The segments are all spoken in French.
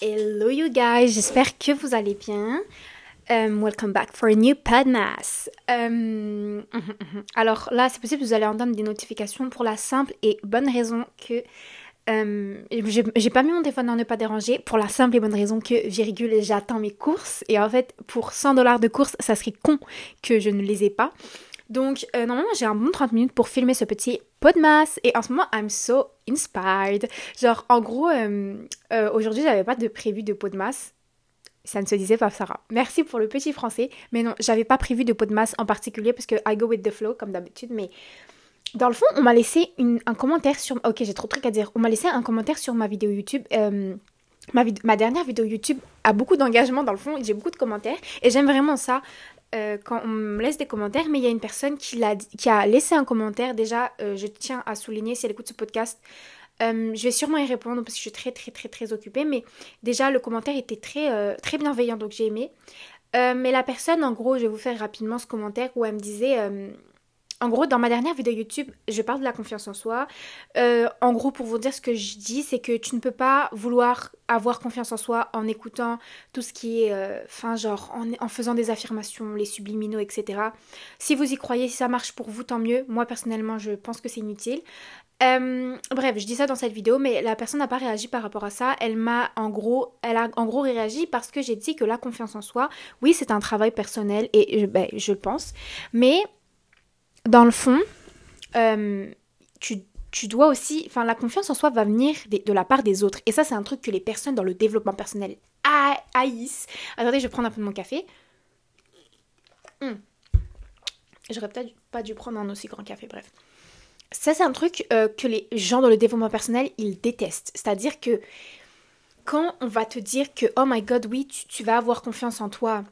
Hello you guys, j'espère que vous allez bien. Um, welcome back for a new Podmas. Um, alors là, c'est possible que vous allez entendre des notifications pour la simple et bonne raison que um, j'ai pas mis mon téléphone dans ne pas déranger pour la simple et bonne raison que, virgule, j'attends mes courses. Et en fait, pour 100 dollars de courses, ça serait con que je ne les ai pas. Donc, euh, normalement, j'ai un bon 30 minutes pour filmer ce petit podmas. Et en ce moment, I'm so inspired. Genre, en gros, euh, euh, aujourd'hui, j'avais pas de prévu de podmas. Ça ne se disait pas, Sarah. Merci pour le petit français. Mais non, j'avais pas prévu de podmas en particulier parce que I go with the flow, comme d'habitude. Mais dans le fond, on m'a laissé un commentaire sur. Ok, j'ai trop de trucs à dire. On m'a laissé un commentaire sur ma vidéo YouTube. Ma, ma, dernière vidéo YouTube a beaucoup d'engagement dans le fond, j'ai beaucoup de commentaires et j'aime vraiment ça. Euh, quand on me laisse des commentaires, mais il y a une personne qui, a, qui a laissé un commentaire. Déjà, euh, je tiens à souligner, si elle écoute ce podcast, euh, je vais sûrement y répondre parce que je suis très très très très occupée. Mais déjà, le commentaire était très, très bienveillant, donc j'ai aimé. mais la personne, en gros, je vais vous faire rapidement ce commentaire où elle me disait en gros, dans ma dernière vidéo YouTube, je parle de la confiance en soi. Euh, en gros, pour vous dire ce que je dis, c'est que tu ne peux pas vouloir avoir confiance en soi en écoutant tout ce qui est, euh, enfin, genre, en, faisant des affirmations, les subliminaux, etc. Si vous y croyez, si ça marche pour vous, tant mieux. Moi, personnellement, je pense que c'est inutile. Euh, bref, je dis ça dans cette vidéo, mais la personne n'a pas réagi par rapport à ça. Elle m'a en gros, elle a en gros réagi parce que j'ai dit que la confiance en soi, oui, c'est un travail personnel et ben, je pense, mais dans le fond, euh, tu, dois aussi, enfin la confiance en soi va venir de, la part des autres. Et ça, c'est un truc que les personnes dans le développement personnel haïssent. Attendez, je vais prendre un peu de mon café. Hmm. J'aurais peut-être pas dû prendre un aussi grand café, bref. Ça, c'est un truc euh, que les gens dans le développement personnel, ils détestent. C'est-à-dire que quand on va te dire que, oh my god, oui, tu, tu vas avoir confiance en toi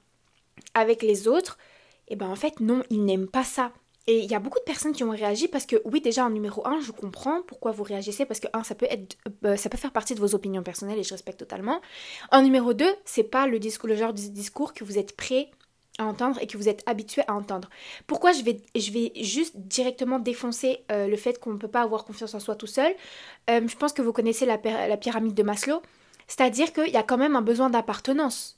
avec les autres, et eh ben en fait, non, ils n'aiment pas ça. Et il y a beaucoup de personnes qui ont réagi parce que oui déjà en numéro 1 je comprends pourquoi vous réagissez parce que un ça peut être euh, ça peut faire partie de vos opinions personnelles et je respecte totalement. En numéro 2 c'est pas le le genre de discours que vous êtes prêt à entendre et que vous êtes habitué à entendre. Pourquoi je vais, je vais juste directement défoncer euh, le fait qu'on ne peut pas avoir confiance en soi tout seul? Euh, Je pense que vous connaissez la, la pyramide de Maslow. C'est-à-dire qu'il y a quand même un besoin d'appartenance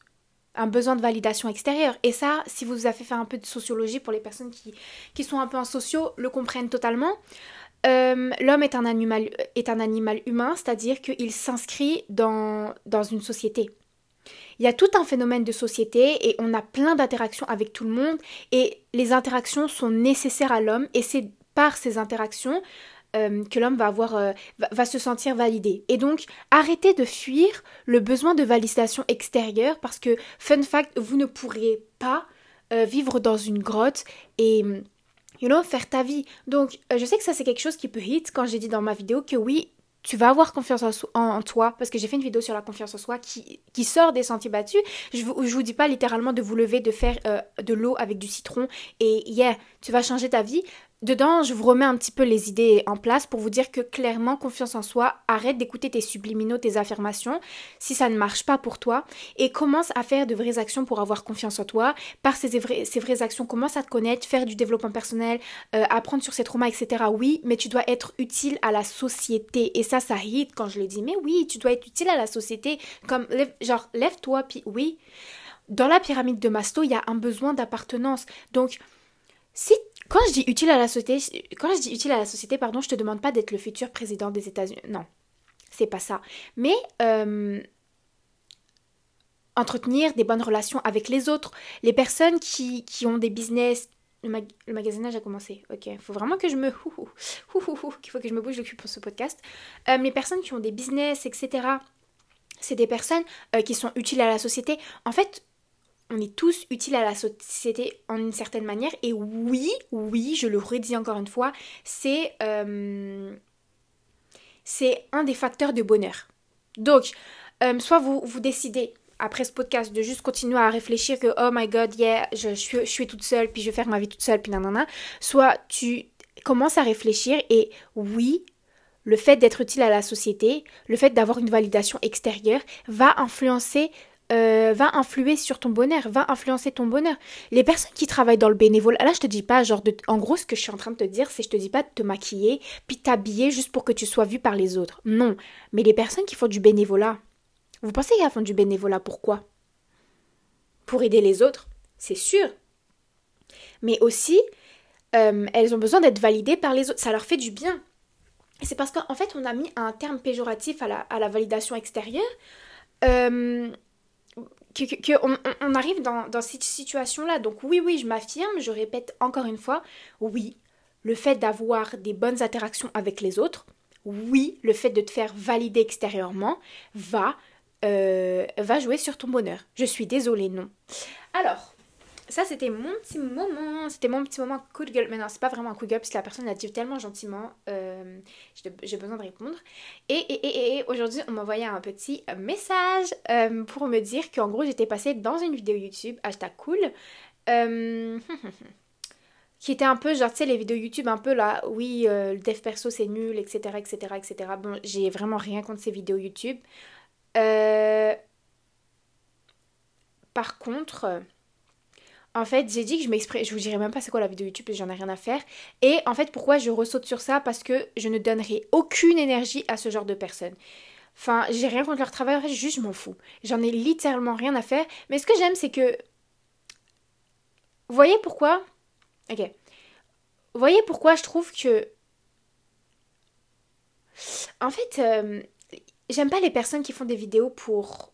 un besoin de validation extérieure. Et ça, si vous avez fait un peu de sociologie pour les personnes qui, sont un peu en sociaux, le comprennent totalement. Euh, l'homme est un animal, est un animal humain, c'est-à-dire qu'il s'inscrit dans, dans une société. Il y a tout un phénomène de société et on a plein d'interactions avec tout le monde et les interactions sont nécessaires à l'homme et c'est par ces interactions euh, que l'homme va avoir euh, va, se sentir validé. Et donc arrêtez de fuir le besoin de validation extérieure parce que fun fact, vous ne pourrez pas euh, vivre dans une grotte et you know faire ta vie. Donc je sais que ça c'est quelque chose qui peut hit quand j'ai dit dans ma vidéo que oui, tu vas avoir confiance en, toi, parce que j'ai fait une vidéo sur la confiance en soi qui, qui sort des sentiers battus. Je, je vous dis pas littéralement de vous lever, de faire de l'eau avec du citron et yeah, tu vas changer ta vie. Dedans, je vous remets un petit peu les idées en place pour vous dire que clairement, confiance en soi, arrête d'écouter tes subliminaux, tes affirmations, si ça ne marche pas pour toi, et commence à faire de vraies actions pour avoir confiance en toi. Par ces, vraies, ces vraies actions, commence à te connaître, faire du développement personnel, euh, apprendre sur ses traumas, etc. Oui, mais tu dois être utile à la société. Et ça, ça hit quand je le dis. Mais oui, tu dois être utile à la société. Comme, genre, lève-toi, puis oui. Dans la pyramide de Maslow, il y a un besoin d'appartenance. Donc, si quand je dis utile à la société, quand je dis utile à la société, pardon, je te demande pas d'être le futur président des États-Unis. Non, c'est pas ça. Mais euh, entretenir des bonnes relations avec les autres, les personnes qui, qui ont des business. Le, magasinage a commencé. Ok, il faut vraiment que je me. Il faut que je me bouge le pour ce podcast. Euh, les personnes qui ont des business, etc. C'est des personnes euh, qui sont utiles à la société. En fait, on est tous utiles à la société en une certaine manière. Et oui, oui, je le redis encore une fois, c'est euh, c'est un des facteurs de bonheur. Donc, euh, soit vous, vous décidez après ce podcast de juste continuer à réfléchir que oh my god, yeah, je, suis, je suis toute seule, puis je vais faire ma vie toute seule, puis nanana. Soit tu commences à réfléchir et oui, le fait d'être utile à la société, le fait d'avoir une validation extérieure va influencer euh, va influer sur ton bonheur, va influencer ton bonheur. Les personnes qui travaillent dans le bénévolat, là je te dis pas genre. En gros ce que je suis en train de te dire c'est je te dis pas de te maquiller puis t'habiller juste pour que tu sois vu par les autres. Non. Mais les personnes qui font du bénévolat, Vous pensez qu'elles font du bénévolat pourquoi Pour aider les autres, c'est sûr. Mais aussi, euh, elles ont besoin d'être validées par les autres. Ça leur fait du bien. C'est parce qu'en fait, on a mis un terme péjoratif à la, validation extérieure. Euh, qu'on on arrive dans, dans cette situation-là. Donc oui, oui, je m'affirme, je répète encore une fois, oui, le fait d'avoir des bonnes interactions avec les autres, oui, le fait de te faire valider extérieurement va, euh, va jouer sur ton bonheur. Je suis désolée, non. Alors, ça c'était mon petit moment, c'était mon petit moment coup de gueule. Mais non, c'est pas vraiment un coup de gueule parce que la personne l'a dit tellement gentiment, euh, j'ai besoin de répondre. Et, et, et, aujourd'hui, on m'envoyait un petit message euh, pour me dire qu'en gros, j'étais passée dans une vidéo YouTube, hashtag cool. Euh, qui était un peu genre, tu sais, les vidéos YouTube un peu là, oui, le dev perso c'est nul, etc., etc., etc. Bon, j'ai vraiment rien contre ces vidéos YouTube. Par contre, en fait, j'ai dit que je m'exprime, je vous dirai même pas c'est quoi la vidéo YouTube parce que j'en ai rien à faire. Et en fait, pourquoi je ressaute sur ça? Parce que je ne donnerai aucune énergie à ce genre de personnes. Enfin, j'ai rien contre leur travail, juste je m'en fous. J'en ai littéralement rien à faire. Mais ce que j'aime, c'est que. Vous voyez pourquoi? Ok. Vous voyez pourquoi je trouve que. En fait, euh, j'aime pas les personnes qui font des vidéos pour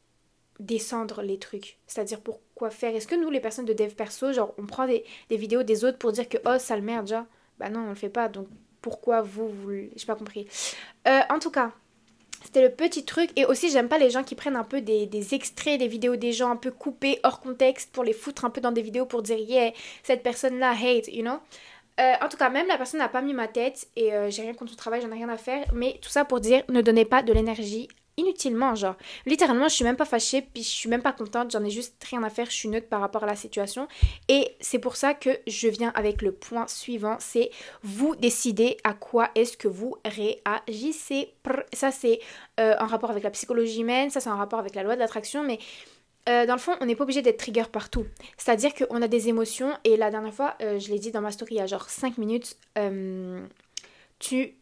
descendre les trucs. C'est-à-dire pourquoi faire. Est-ce que nous, les personnes de dev perso, genre, on prend des, vidéos des autres pour dire que oh, ça le merde, déjà Bah non, on le fait pas. Donc pourquoi vous, vous. J'ai pas compris. Euh, en tout cas. C'était le petit truc. Et aussi, j'aime pas les gens qui prennent un peu des, extraits des vidéos des gens un peu coupés hors contexte pour les foutre un peu dans des vidéos pour dire yeah, cette personne-là hate, you know. Euh, en tout cas, même la personne n'a pas mis ma tête et euh, j'ai rien contre son travail, j'en ai rien à faire. Mais tout ça pour dire, ne donnez pas de l'énergie inutilement, genre. Littéralement, je suis même pas fâchée, puis je suis même pas contente, j'en ai juste rien à faire, je suis neutre par rapport à la situation. Et c'est pour ça que je viens avec le point suivant, c'est vous décidez à quoi est-ce que vous réagissez. Ça, c'est euh, en rapport avec la psychologie humaine, ça, c'est en rapport avec la loi de l'attraction, mais... Euh, dans le fond, on n'est pas obligé d'être trigger partout. C'est-à-dire qu'on a des émotions, et la dernière fois, euh, je l'ai dit dans ma story il y a genre 5 minutes, tu,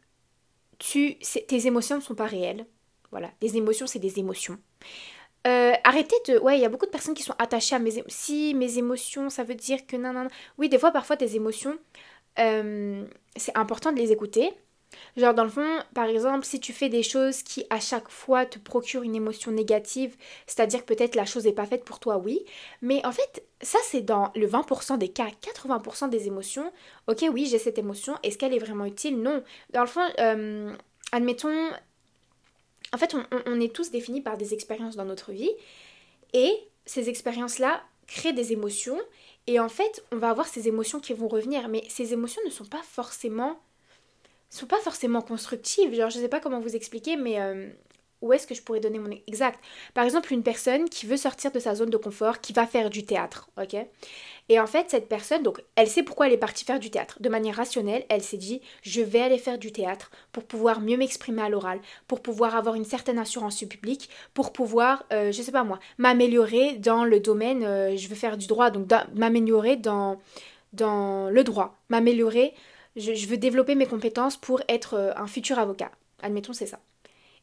tu, tes émotions ne sont pas réelles. Voilà, les émotions, c'est des émotions. Euh, arrêtez de... Ouais, il y a beaucoup de personnes qui sont attachées à mes... émotions. Si, mes émotions, ça veut dire que... Non, non, non. Oui, des fois, parfois, tes émotions, euh, c'est important de les écouter. Genre, dans le fond, par exemple, si tu fais des choses qui, à chaque fois, te procurent une émotion négative, c'est-à-dire peut-être la chose n'est pas faite pour toi, oui. Mais en fait, ça, c'est dans le 20% des cas. 80% des émotions, ok, oui, j'ai cette émotion. Est-ce qu'elle est vraiment utile? Non. Dans le fond, euh, admettons, en fait, on, est tous définis par des expériences dans notre vie et ces expériences-là créent des émotions et en fait, on va avoir ces émotions qui vont revenir, mais ces émotions ne sont pas forcément sont pas forcément constructives. Genre, je sais pas comment vous expliquer, mais euh, où est-ce que je pourrais donner mon exact Par exemple, une personne qui veut sortir de sa zone de confort, qui va faire du théâtre, ok? Et en fait, cette personne, donc, elle sait pourquoi elle est partie faire du théâtre. De manière rationnelle, elle s'est dit, je vais aller faire du théâtre pour pouvoir mieux m'exprimer à l'oral, pour pouvoir avoir une certaine assurance du public, pour pouvoir, euh, je sais pas moi, m'améliorer dans le domaine, euh, je veux faire du droit, donc m'améliorer dans, le droit, m'améliorer, je, veux développer mes compétences pour être euh, un futur avocat. Admettons, c'est ça.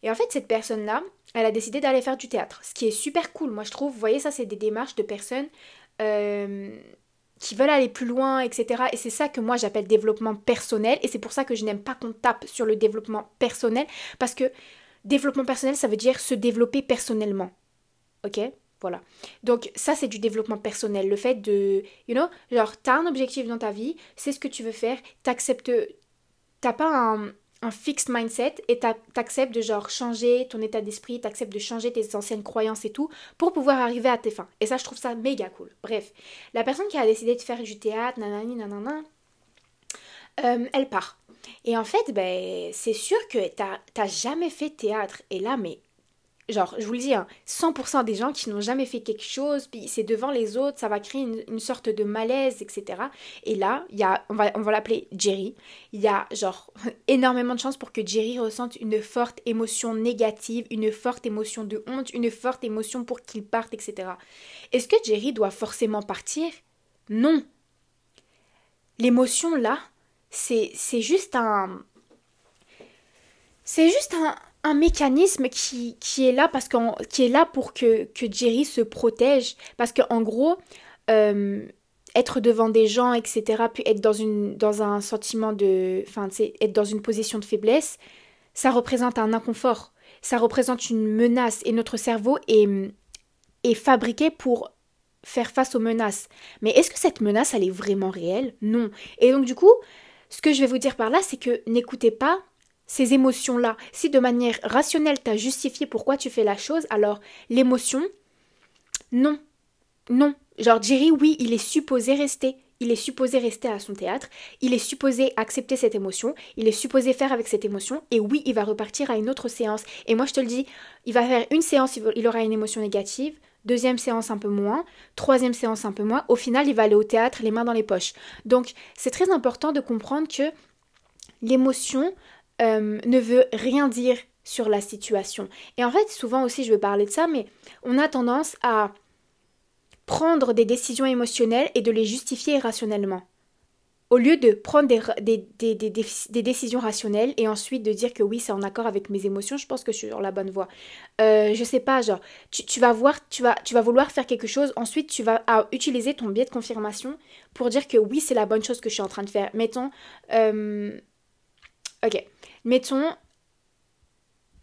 Et en fait, cette personne-là, elle a décidé d'aller faire du théâtre, ce qui est super cool, moi je trouve. Vous voyez, ça, c'est des démarches de personnes euh, qui veulent aller plus loin, etc. Et c'est ça que moi j'appelle développement personnel. Et c'est pour ça que je n'aime pas qu'on tape sur le développement personnel. Parce que développement personnel, ça veut dire se développer personnellement. Ok? Voilà. Donc ça, c'est du développement personnel. Le fait de, you know, genre, t'as un objectif dans ta vie, c'est ce que tu veux faire, t'acceptes... T'as pas un, un fixed mindset et t'acceptes de genre changer ton état d'esprit, t'acceptes de changer tes anciennes croyances et tout pour pouvoir arriver à tes fins. Et ça, je trouve ça méga cool. Bref, la personne qui a décidé de faire du théâtre, nanani, nanana, euh, elle part. Et en fait, ben, c'est sûr que t'as jamais fait théâtre. Et là, mais genre, je vous le dis, 100% hein, des gens qui n'ont jamais fait quelque chose, puis c'est devant les autres, ça va créer une, sorte de malaise, etc. Et là, il y a, on va, on va l'appeler Jerry, il y a genre énormément de chances pour que Jerry ressente une forte émotion négative, une forte émotion de honte, une forte émotion pour qu'il parte, etc. Est-ce que Jerry doit forcément partir? Non. L'émotion là, c'est juste un... C'est juste un, un mécanisme qui, qui est là parce qui est là pour que, que Jerry se protège. Parce qu'en gros euh, être devant des gens etc puis être dans une dans un sentiment de enfin être dans une position de faiblesse ça représente un inconfort. Ça représente une menace. Et notre cerveau est, est fabriqué pour faire face aux menaces. Mais est-ce que cette menace elle est vraiment réelle? Non. Et donc du coup ce que je vais vous dire par là c'est que n'écoutez pas ces émotions-là. Si de manière rationnelle, tu as justifié pourquoi tu fais la chose, alors l'émotion, non. Non. Genre, Jerry, oui, il est supposé rester. Il est supposé rester à son théâtre. Il est supposé accepter cette émotion. Il est supposé faire avec cette émotion. Et oui, il va repartir à une autre séance. Et moi, je te le dis, il va faire une séance, il aura une émotion négative. Deuxième séance un peu moins, troisième séance un peu moins. Au final, il va aller au théâtre les mains dans les poches. Donc, c'est très important de comprendre que l'émotion, euh, ne veut rien dire sur la situation. Et en fait, souvent aussi, je veux parler de ça, mais on a tendance à prendre des décisions émotionnelles et de les justifier rationnellement. Au lieu de prendre des, des, décisions rationnelles et ensuite de dire que oui, c'est en accord avec mes émotions, je pense que je suis sur la bonne voie. Euh, je sais pas, genre, tu, vas voir, tu vas, tu vas vouloir faire quelque chose, ensuite tu vas utiliser ton biais de confirmation pour dire que oui, c'est la bonne chose que je suis en train de faire. Mettons, euh, ok, Mettons,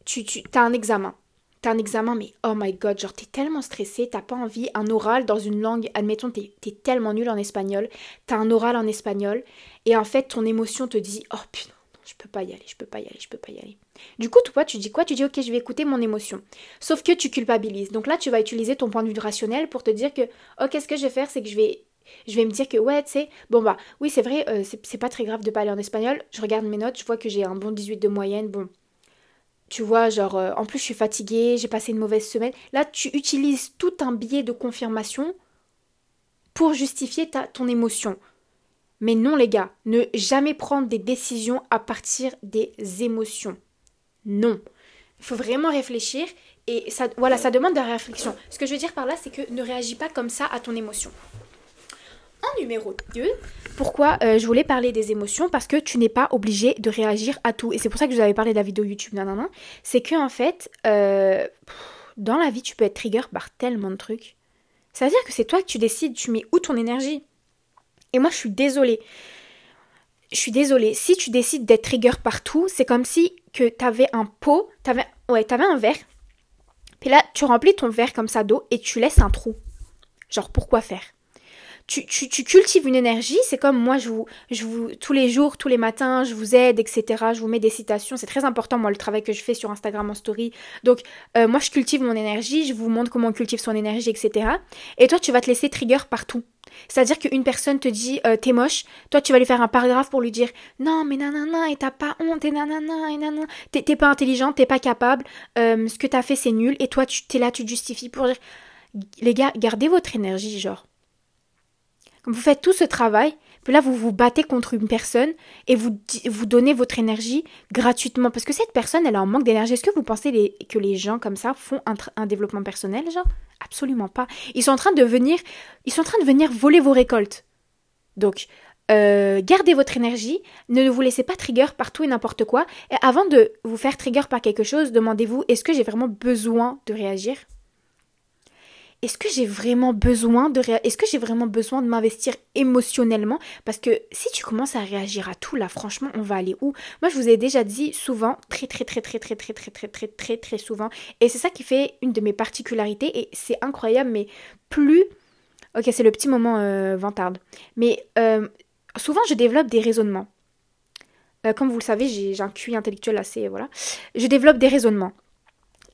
tu, as un examen. T'as un examen, mais oh my god, genre t'es tellement stressé, t'as pas envie, un oral dans une langue, admettons, t'es es tellement nul en espagnol, t'as un oral en espagnol, et en fait ton émotion te dit, oh putain, je peux pas y aller, je peux pas y aller, je peux pas y aller. Du coup, toi, tu dis quoi? Tu dis, ok, je vais écouter mon émotion. Sauf que tu culpabilises. Donc là, tu vas utiliser ton point de vue rationnel pour te dire que, ok, ce que je vais faire, c'est que je vais je vais me dire que ouais, tu sais, bon bah oui, c'est vrai, euh, c'est pas très grave de parler en espagnol. Je regarde mes notes, je vois que j'ai un bon 18 de moyenne. Bon, tu vois, genre, euh, en plus je suis fatiguée, j'ai passé une mauvaise semaine. Là, tu utilises tout un biais de confirmation pour justifier ta, ton émotion. Mais non, les gars, ne jamais prendre des décisions à partir des émotions. Non. Il faut vraiment réfléchir et ça, voilà, ça demande de la réflexion. Ce que je veux dire par là, c'est que ne réagis pas comme ça à ton émotion numéro 2, pourquoi euh, je voulais parler des émotions? Parce que tu n'es pas obligé de réagir à tout. Et c'est pour ça que je vous avais parlé de la vidéo YouTube, nanana. C'est que en fait, euh, dans la vie, tu peux être trigger par tellement de trucs. Ça veut dire que c'est toi que tu décides, tu mets où ton énergie. Et moi, je suis désolée. Je suis désolée. Si tu décides d'être trigger partout, c'est comme si que avais un pot, t'avais, ouais, avais un verre. Puis là, tu remplis ton verre comme ça d'eau et tu laisses un trou. Genre, pourquoi faire? Tu, tu, cultives une énergie. C'est comme moi, je vous, je vous, tous les jours, tous les matins, je vous aide, etc. Je vous mets des citations. C'est très important, moi, le travail que je fais sur Instagram en story. Donc, euh, moi, je cultive mon énergie. Je vous montre comment on cultive son énergie, etc. Et toi, tu vas te laisser trigger partout. C'est-à-dire qu'une personne te dit euh, t'es moche, toi tu vas lui faire un paragraphe pour lui dire non mais nanana et t'as pas honte et nanana et nanana, t'es pas intelligente, t'es pas capable, euh, ce que t'as fait c'est nul et toi tu t'es là tu te justifies pour dire les gars gardez votre énergie genre vous faites tout ce travail, puis là vous vous battez contre une personne et vous, vous donnez votre énergie gratuitement parce que cette personne elle a un manque d'énergie. Est-ce que vous pensez que les gens comme ça font un, développement personnel genre? Absolument pas. Ils sont en train de venir, ils sont en train de venir voler vos récoltes. Donc euh, gardez votre énergie, ne vous laissez pas trigger par tout et n'importe quoi. Et avant de vous faire trigger par quelque chose, demandez-vous est-ce que j'ai vraiment besoin de réagir? Est-ce que j'ai vraiment besoin de est-ce que j'ai vraiment besoin de m'investir émotionnellement? Parce que si tu commences à réagir à tout là franchement on va aller où? Moi je vous ai déjà dit souvent très très très très très très très très très très très souvent et c'est ça qui fait une de mes particularités et c'est incroyable mais plus ok c'est le petit moment euh, vantarde mais souvent je développe des raisonnements. Comme vous le savez j'ai un QI intellectuel assez voilà. Je développe des raisonnements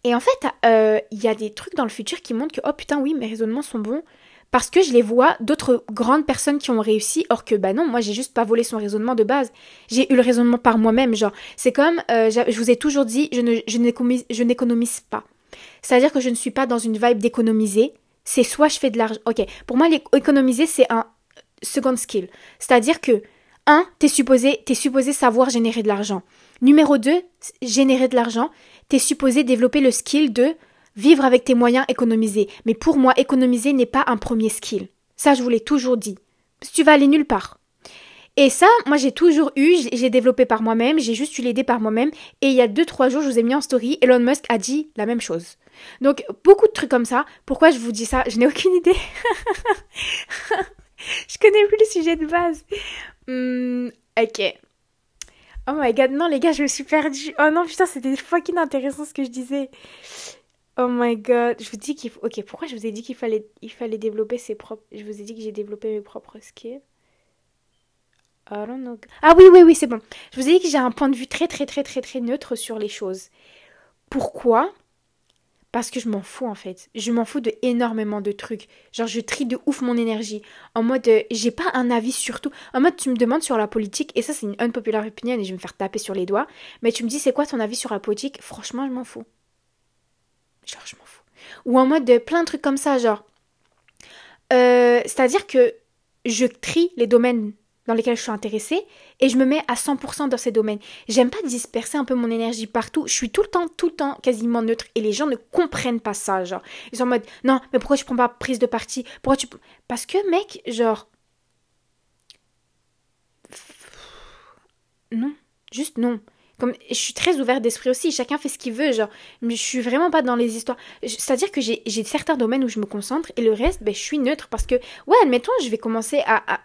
et en fait, euh, il y a des trucs dans le futur qui montrent que, oh putain, oui, mes raisonnements sont bons. Parce que je les vois d'autres grandes personnes qui ont réussi, or que, bah non, moi j'ai juste pas volé son raisonnement de base. J'ai eu le raisonnement par moi-même, genre. C'est comme, euh, je vous ai toujours dit, je, n'économise pas. C'est-à-dire que je ne suis pas dans une vibe d'économiser. C'est soit je fais de l'argent. Ok, pour moi, économiser, c'est un second skill. C'est-à-dire que, un, t'es supposé, t'es supposé savoir générer de l'argent. Numéro deux, générer de l'argent, t'es supposé développer le skill de vivre avec tes moyens économisés. Mais pour moi, économiser n'est pas un premier skill. Ça, je vous l'ai toujours dit. Tu vas aller nulle part. Et ça, moi j'ai toujours eu, j'ai développé par moi-même, j'ai juste eu l'idée par moi-même. Et il y a 2-3 jours, je vous ai mis en story, Elon Musk a dit la même chose. Donc beaucoup de trucs comme ça. Pourquoi je vous dis ça? Je n'ai aucune idée. je connais plus le sujet de base. Hmm, ok. Oh my god, non les gars, je me suis perdue. Oh non, putain, c'était fucking intéressant ce que je disais. Oh my god, je vous dis qu'il faut... Ok, pourquoi je vous ai dit qu'il fallait, il fallait développer ses propres... Je vous ai dit que j'ai développé mes propres skills? I don't know. Ah oui, oui, oui, c'est bon. Je vous ai dit que j'ai un point de vue très, très, très, très, très neutre sur les choses. Pourquoi? Parce que je m'en fous en fait. Je m'en fous de énormément de trucs. Genre, je trie de ouf mon énergie. En mode, euh, j'ai pas un avis sur tout. En mode, tu me demandes sur la politique, et ça, c'est une unpopular opinion, et je vais me faire taper sur les doigts. Mais tu me dis, c'est quoi ton avis sur la politique? Franchement, je m'en fous. Genre, je m'en fous. Ou en mode, plein de trucs comme ça, genre. Euh, c'est-à-dire que je trie les domaines dans lesquels je suis intéressée et je me mets à 100% dans ces domaines. J'aime pas disperser un peu mon énergie partout. Je suis tout le temps, tout le temps quasiment neutre et les gens ne comprennent pas ça. Genre, ils sont en mode non, mais pourquoi tu prends pas prise de parti? Pourquoi tu. Parce que, mec, genre. Non, juste non. Comme, je suis très ouverte d'esprit aussi, chacun fait ce qu'il veut, genre, mais je suis vraiment pas dans les histoires. C'est-à-dire que j'ai certains domaines où je me concentre et le reste, ben, je suis neutre parce que, ouais, admettons, je vais commencer à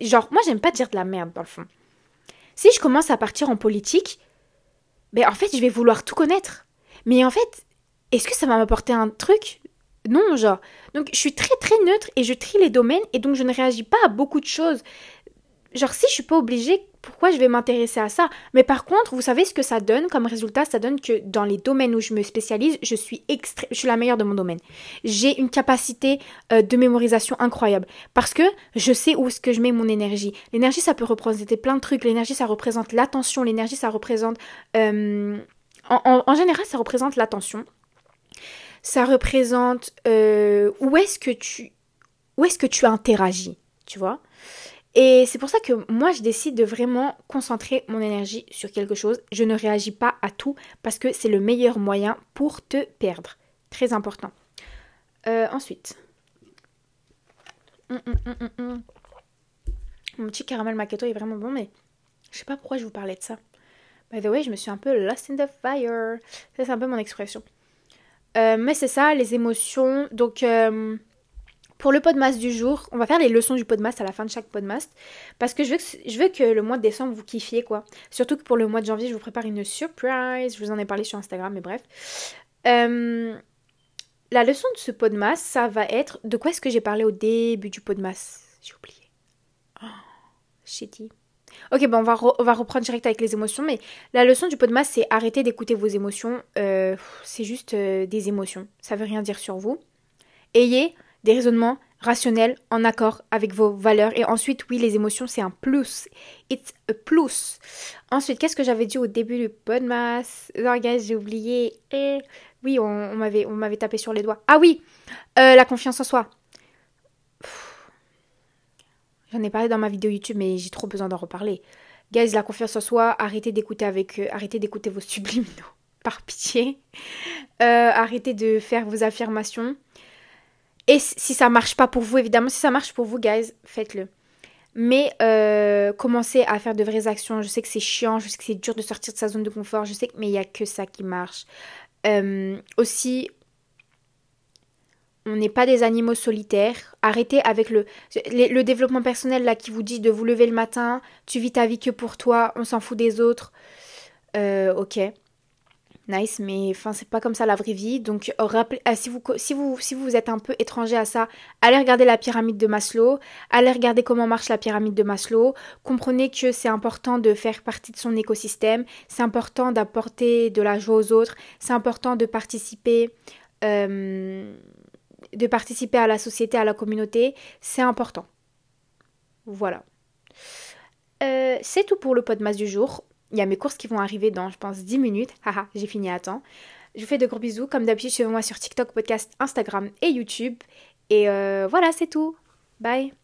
Genre, moi, j'aime pas dire de la merde, dans le fond. Si je commence à partir en politique, ben en fait, je vais vouloir tout connaître. Mais en fait, est-ce que ça va m'apporter un truc? Non, genre. Donc, je suis très très neutre et je trie les domaines et donc je ne réagis pas à beaucoup de choses. Genre, si je suis pas obligée pourquoi je vais m'intéresser à ça? Mais par contre, vous savez ce que ça donne comme résultat? Ça donne que dans les domaines où je me spécialise, je suis, je suis la meilleure de mon domaine. J'ai une capacité euh, de mémorisation incroyable parce que je sais où est-ce que je mets mon énergie. L'énergie, ça peut représenter plein de trucs. L'énergie, ça représente l'attention. L'énergie, ça représente... Euh, en, général, ça représente l'attention. Ça représente euh, où est-ce que tu... Où est-ce que tu interagis, tu vois? Et c'est pour ça que moi, je décide de vraiment concentrer mon énergie sur quelque chose. Je ne réagis pas à tout parce que c'est le meilleur moyen pour te perdre. Très important. Euh, ensuite. Hum, hum, hum, mon petit caramel macchiato est vraiment bon, mais je sais pas pourquoi je vous parlais de ça. By the way, je me suis un peu lost in the fire. Ça, c'est un peu mon expression. Euh, mais c'est ça, les émotions. Donc, euh, pour le podmas du jour, on va faire les leçons du podmas à la fin de chaque podmas parce que je veux que, je veux que le mois de décembre vous kiffiez quoi. Surtout que pour le mois de janvier, je vous prépare une surprise. Je vous en ai parlé sur Instagram, mais bref. Euh, la leçon de ce podmas, ça va être de quoi est-ce que j'ai parlé au début du podmas J'ai oublié. Oh, shitty. Ok, bon, on va, reprendre direct avec les émotions, mais la leçon du podmas, c'est arrêter d'écouter vos émotions. Euh, c'est juste euh, des émotions. Ça veut rien dire sur vous. Ayez des raisonnements rationnels en accord avec vos valeurs. Et ensuite, oui, les émotions, c'est un plus. It's a plus. Ensuite, qu'est-ce que j'avais dit au début du podcast Non, guys, j'ai oublié. Et... Oui, on, on m'avait tapé sur les doigts. Ah oui, euh, la confiance en soi. J'en ai parlé dans ma vidéo YouTube, mais j'ai trop besoin d'en reparler. Guys, la confiance en soi, arrêtez d'écouter avec, euh, arrêtez d'écouter vos subliminaux, par pitié. Euh, arrêtez de faire vos affirmations. Et si ça marche pas pour vous, évidemment, si ça marche pour vous, guys, faites-le. Mais euh, commencez à faire de vraies actions. Je sais que c'est chiant, je sais que c'est dur de sortir de sa zone de confort, je sais que mais il n'y a que ça qui marche. Euh, aussi, on n'est pas des animaux solitaires. Arrêtez avec le, développement personnel là qui vous dit de vous lever le matin, tu vis ta vie que pour toi, on s'en fout des autres. Euh, ok nice, mais enfin c'est pas comme ça la vraie vie. Donc rappelez, euh, si, vous, si, vous, êtes un peu étranger à ça, allez regarder la pyramide de Maslow, allez regarder comment marche la pyramide de Maslow, comprenez que c'est important de faire partie de son écosystème, c'est important d'apporter de la joie aux autres, c'est important de participer, euh, de participer à la société, à la communauté, c'est important. Voilà. Euh, c'est tout pour le podmas du jour. Il y a mes courses qui vont arriver dans, je pense, 10 minutes. Haha, j'ai fini à temps. Je vous fais de gros bisous. Comme d'habitude, suivez-moi sur TikTok, podcast, Instagram et YouTube. Et euh, voilà, c'est tout. Bye